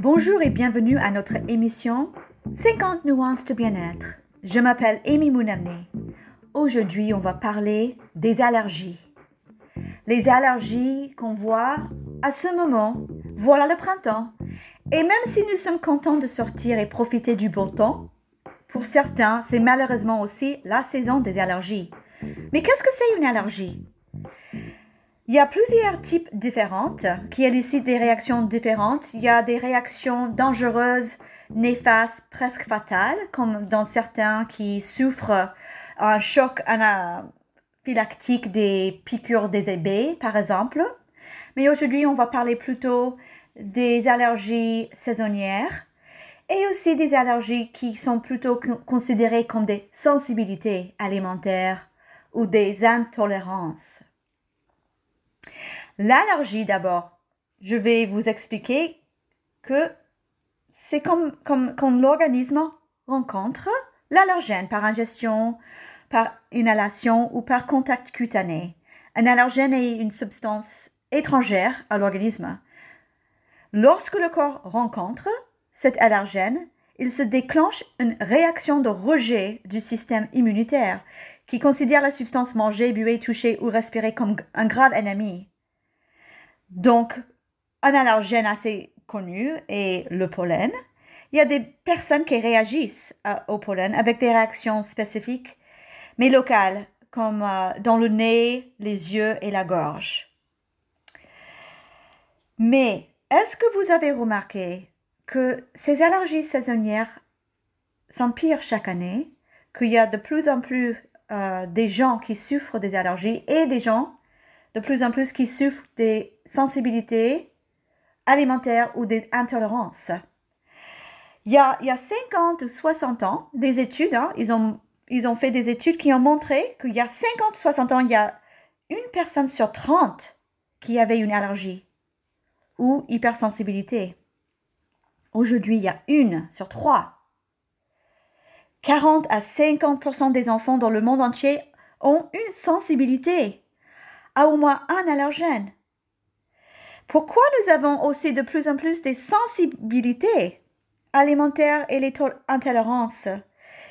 Bonjour et bienvenue à notre émission 50 nuances de bien-être. Je m'appelle Amy Mounamné. Aujourd'hui, on va parler des allergies. Les allergies qu'on voit à ce moment, voilà le printemps. Et même si nous sommes contents de sortir et profiter du beau temps, pour certains, c'est malheureusement aussi la saison des allergies. Mais qu'est-ce que c'est une allergie? Il y a plusieurs types différentes qui élicitent des réactions différentes. Il y a des réactions dangereuses, néfastes, presque fatales, comme dans certains qui souffrent un choc anaphylactique des piqûres des abeilles, par exemple. Mais aujourd'hui, on va parler plutôt des allergies saisonnières et aussi des allergies qui sont plutôt considérées comme des sensibilités alimentaires ou des intolérances. L'allergie d'abord, je vais vous expliquer que c'est comme, comme quand l'organisme rencontre l'allergène par ingestion, par inhalation ou par contact cutané. Un allergène est une substance étrangère à l'organisme. Lorsque le corps rencontre cet allergène, il se déclenche une réaction de rejet du système immunitaire qui considère la substance mangée, buée, touchée ou respirée comme un grave ennemi. Donc, un allergène assez connu est le pollen. Il y a des personnes qui réagissent au pollen avec des réactions spécifiques, mais locales, comme euh, dans le nez, les yeux et la gorge. Mais est-ce que vous avez remarqué que ces allergies saisonnières s'empirent chaque année, qu'il y a de plus en plus euh, des gens qui souffrent des allergies et des gens de plus en plus qui souffrent des sensibilités alimentaires ou des intolérances? Il y a, il y a 50 ou 60 ans, des études, hein, ils, ont, ils ont fait des études qui ont montré qu'il y a 50 60 ans, il y a une personne sur 30 qui avait une allergie ou hypersensibilité. Aujourd'hui, il y a une sur trois. 40 à 50% des enfants dans le monde entier ont une sensibilité à au moins un allergène. Pourquoi nous avons aussi de plus en plus des sensibilités alimentaires et les intolérances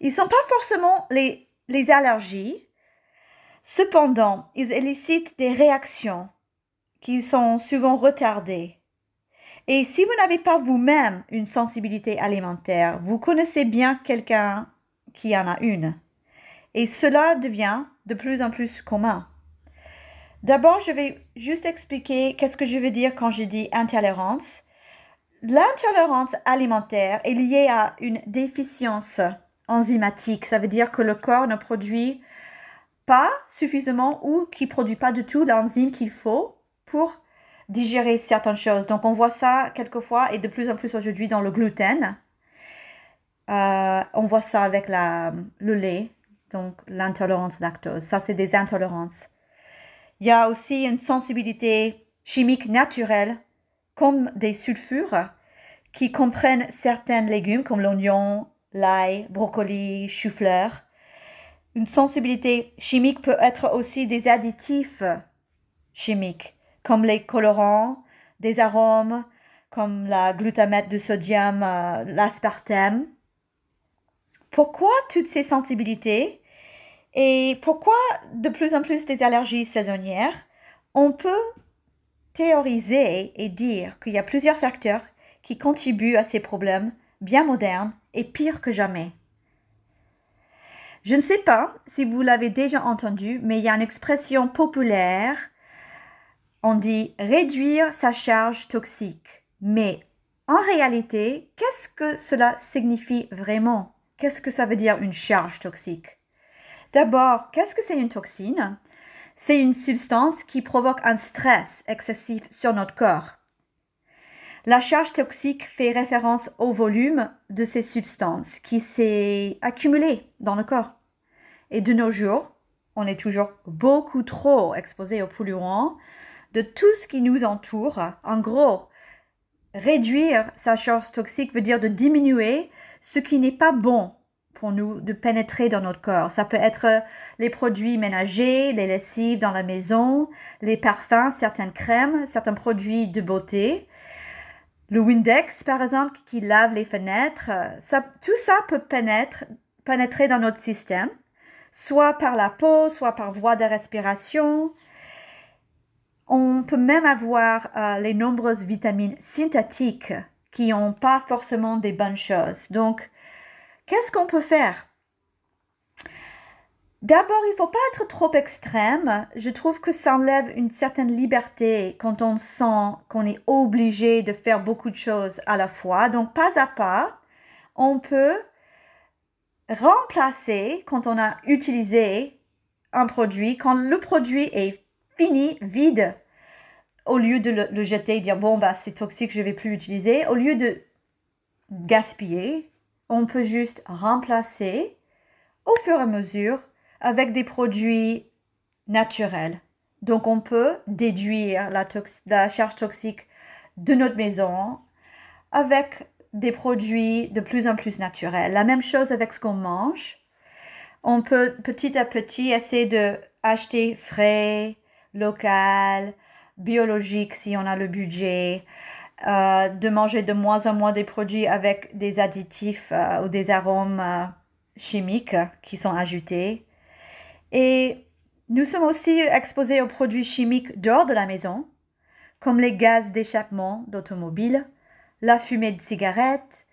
Ils ne sont pas forcément les, les allergies. Cependant, ils élicitent des réactions qui sont souvent retardées. Et si vous n'avez pas vous-même une sensibilité alimentaire, vous connaissez bien quelqu'un qui en a une. Et cela devient de plus en plus commun. D'abord, je vais juste expliquer qu'est-ce que je veux dire quand je dis intolérance. L'intolérance alimentaire est liée à une déficience enzymatique. Ça veut dire que le corps ne produit pas suffisamment ou qui produit pas du tout l'enzyme qu'il faut pour digérer certaines choses. Donc on voit ça quelquefois et de plus en plus aujourd'hui dans le gluten. Euh, on voit ça avec la, le lait, donc l'intolérance lactose. Ça, c'est des intolérances. Il y a aussi une sensibilité chimique naturelle, comme des sulfures, qui comprennent certains légumes comme l'oignon, l'ail, brocoli, chou-fleur. Une sensibilité chimique peut être aussi des additifs chimiques, comme les colorants, des arômes, comme la glutamate de sodium, euh, l'aspartame. Pourquoi toutes ces sensibilités et pourquoi de plus en plus des allergies saisonnières? On peut théoriser et dire qu'il y a plusieurs facteurs qui contribuent à ces problèmes bien modernes et pires que jamais. Je ne sais pas si vous l'avez déjà entendu, mais il y a une expression populaire. On dit réduire sa charge toxique. Mais en réalité, qu'est-ce que cela signifie vraiment? Qu'est-ce que ça veut dire une charge toxique? D'abord, qu'est-ce que c'est une toxine? C'est une substance qui provoque un stress excessif sur notre corps. La charge toxique fait référence au volume de ces substances qui s'est accumulé dans le corps. Et de nos jours, on est toujours beaucoup trop exposé aux polluants, de tout ce qui nous entoure. En gros, réduire sa charge toxique veut dire de diminuer ce qui n'est pas bon pour nous de pénétrer dans notre corps. Ça peut être les produits ménagers, les lessives dans la maison, les parfums, certaines crèmes, certains produits de beauté. Le Windex, par exemple, qui lave les fenêtres, ça, tout ça peut pénétrer dans notre système, soit par la peau, soit par voie de respiration. On peut même avoir euh, les nombreuses vitamines synthétiques qui n'ont pas forcément des bonnes choses. Donc, qu'est-ce qu'on peut faire? D'abord, il ne faut pas être trop extrême. Je trouve que ça enlève une certaine liberté quand on sent qu'on est obligé de faire beaucoup de choses à la fois. Donc, pas à pas, on peut remplacer quand on a utilisé un produit, quand le produit est fini, vide, au lieu de le, jeter et dire bon bah c'est toxique, je vais plus l'utiliser, au lieu de gaspiller, on peut juste remplacer au fur et à mesure avec des produits naturels. Donc on peut déduire la, la charge toxique de notre maison avec des produits de plus en plus naturels. La même chose avec ce qu'on mange. On peut petit à petit essayer de acheter frais, local, biologique si on a le budget, euh, de manger de moins en moins des produits avec des additifs euh, ou des arômes euh, chimiques qui sont ajoutés. Et nous sommes aussi exposés aux produits chimiques dehors de la maison, comme les gaz d'échappement d'automobiles, la fumée de cigarettes,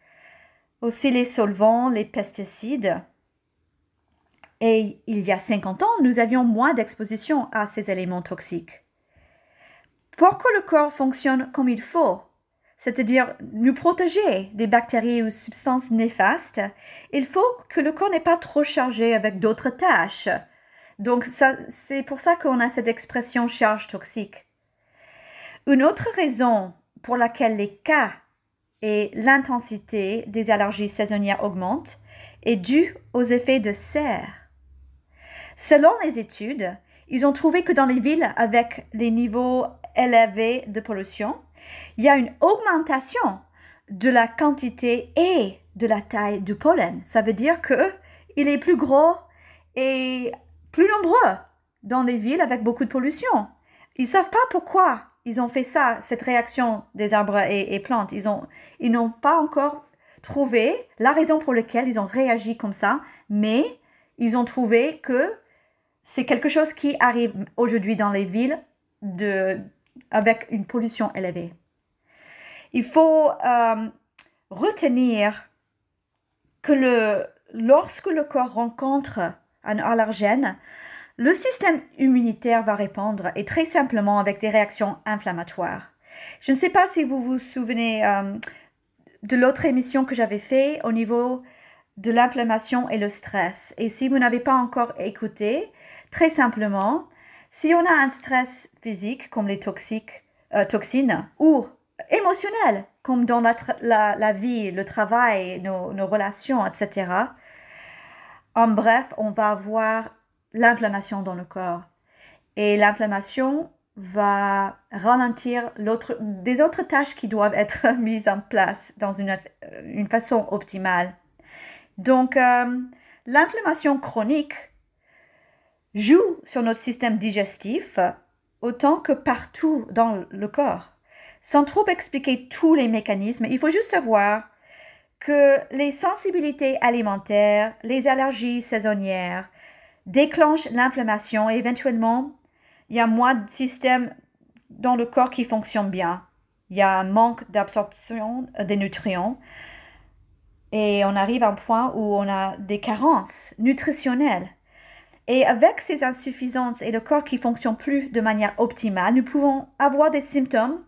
aussi les solvants, les pesticides. Et il y a 50 ans, nous avions moins d'exposition à ces éléments toxiques. Pour que le corps fonctionne comme il faut, c'est-à-dire nous protéger des bactéries ou substances néfastes, il faut que le corps n'est pas trop chargé avec d'autres tâches, donc, c'est pour ça qu'on a cette expression charge toxique. Une autre raison pour laquelle les cas et l'intensité des allergies saisonnières augmentent est due aux effets de serre. Selon les études, ils ont trouvé que dans les villes avec les niveaux élevés de pollution, il y a une augmentation de la quantité et de la taille du pollen. Ça veut dire que il est plus gros et plus nombreux dans les villes avec beaucoup de pollution. Ils savent pas pourquoi ils ont fait ça, cette réaction des arbres et, plantes. Ils ont, ils n'ont pas encore trouvé la raison pour laquelle ils ont réagi comme ça, mais ils ont trouvé que c'est quelque chose qui arrive aujourd'hui dans les villes de, avec une pollution élevée. Il faut euh, retenir que lorsque le corps rencontre un allergène, le système immunitaire va répondre et très simplement avec des réactions inflammatoires. Je ne sais pas si vous vous souvenez euh, de l'autre émission que j'avais fait au niveau de l'inflammation et le stress. Et si vous n'avez pas encore écouté, très simplement, si on a un stress physique comme les toxiques, euh, toxines ou émotionnel comme dans la, la, vie, le travail, nos, nos relations, etc., en bref, on va avoir l'inflammation dans le corps. Et l'inflammation va ralentir l'autre, des autres tâches qui doivent être mises en place dans une, une façon optimale. Donc, euh, l'inflammation chronique joue sur notre système digestif autant que partout dans le corps. Sans trop expliquer tous les mécanismes, il faut juste savoir que les sensibilités alimentaires, les allergies saisonnières déclenchent l'inflammation et éventuellement, il y a moins de systèmes dans le corps qui fonctionnent bien. Il y a un manque d'absorption des nutriments et on arrive à un point où on a des carences nutritionnelles. Et avec ces insuffisances et le corps qui fonctionne plus de manière optimale, nous pouvons avoir des symptômes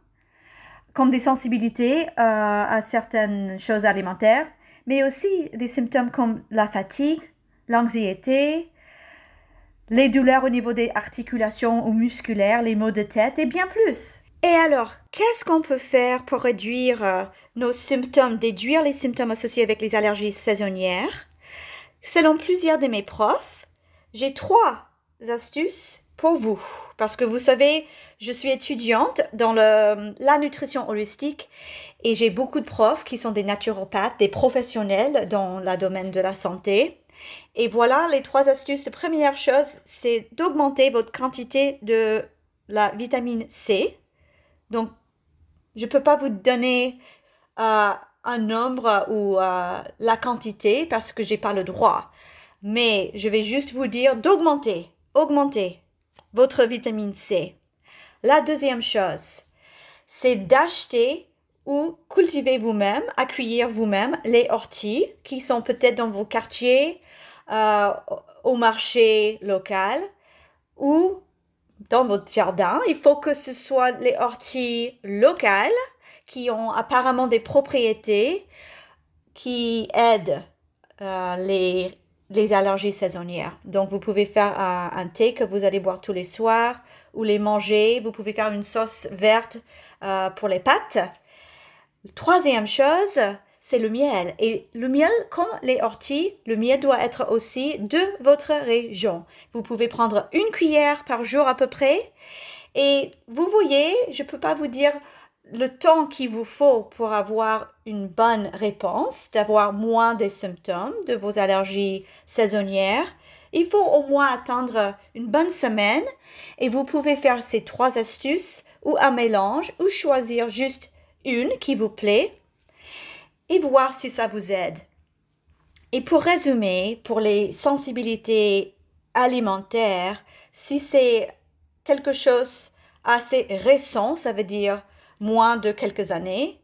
comme des sensibilités euh, à certaines choses alimentaires, mais aussi des symptômes comme la fatigue, l'anxiété, les douleurs au niveau des articulations ou musculaires, les maux de tête et bien plus. Et alors, qu'est-ce qu'on peut faire pour réduire euh, nos symptômes, déduire les symptômes associés avec les allergies saisonnières? Selon plusieurs de mes profs, j'ai trois astuces pour vous. Parce que vous savez, je suis étudiante dans la nutrition holistique et j'ai beaucoup de profs qui sont des naturopathes, des professionnels dans le domaine de la santé. Et voilà les trois astuces. La première chose, c'est d'augmenter votre quantité de la vitamine C. Donc, je ne peux pas vous donner euh, un nombre ou euh, la quantité parce que j'ai pas le droit. Mais je vais juste vous dire d'augmenter, augmenter votre vitamine C. La deuxième chose, c'est d'acheter ou cultiver vous-même, accueillir vous-même les orties qui sont peut-être dans vos quartiers, euh, au marché local ou dans votre jardin. Il faut que ce soit les orties locales qui ont apparemment des propriétés qui aident euh, les, les, allergies saisonnières. Donc, vous pouvez faire un, thé que vous allez boire tous les soirs ou les manger. Vous pouvez faire une sauce verte euh, pour les pâtes. Troisième chose, c'est le miel. Et le miel, comme les orties, le miel doit être aussi de votre région. Vous pouvez prendre une cuillère par jour à peu près. Et vous voyez, je ne peux pas vous dire le temps qu'il vous faut pour avoir une bonne réponse, d'avoir moins des symptômes de vos allergies saisonnières. Il faut au moins attendre une bonne semaine et vous pouvez faire ces trois astuces ou un mélange ou choisir juste une qui vous plaît et voir si ça vous aide. Et pour résumer, pour les sensibilités alimentaires, si c'est quelque chose assez récent, ça veut dire moins de quelques années.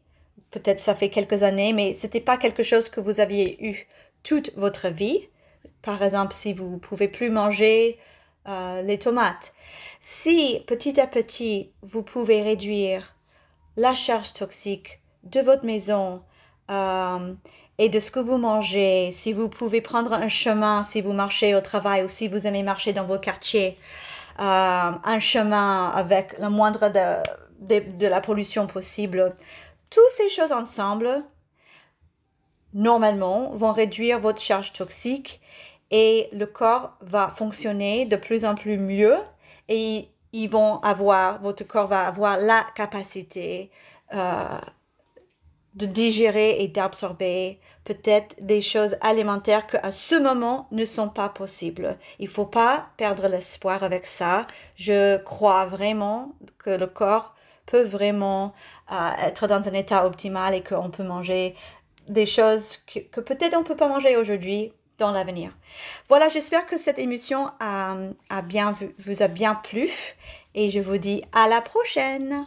Peut-être ça fait quelques années, mais c'était pas quelque chose que vous aviez eu toute votre vie. Par exemple, si vous pouvez plus manger euh, les tomates. Si petit à petit vous pouvez réduire la charge toxique de votre maison euh, et de ce que vous mangez, si vous pouvez prendre un chemin, si vous marchez au travail ou si vous aimez marcher dans vos quartiers, euh, un chemin avec le moindre de de, la pollution possible. Toutes ces choses ensemble, normalement, vont réduire votre charge toxique et le corps va fonctionner de plus en plus mieux et ils vont avoir, votre corps va avoir la capacité euh, de digérer et d'absorber peut-être des choses alimentaires qui à ce moment ne sont pas possibles. Il faut pas perdre l'espoir avec ça. Je crois vraiment que le corps peut vraiment euh, être dans un état optimal et qu'on peut manger des choses que, peut-être on ne peut pas manger aujourd'hui dans l'avenir. Voilà, j'espère que cette émission a, a bien, vous a bien plu et je vous dis à la prochaine.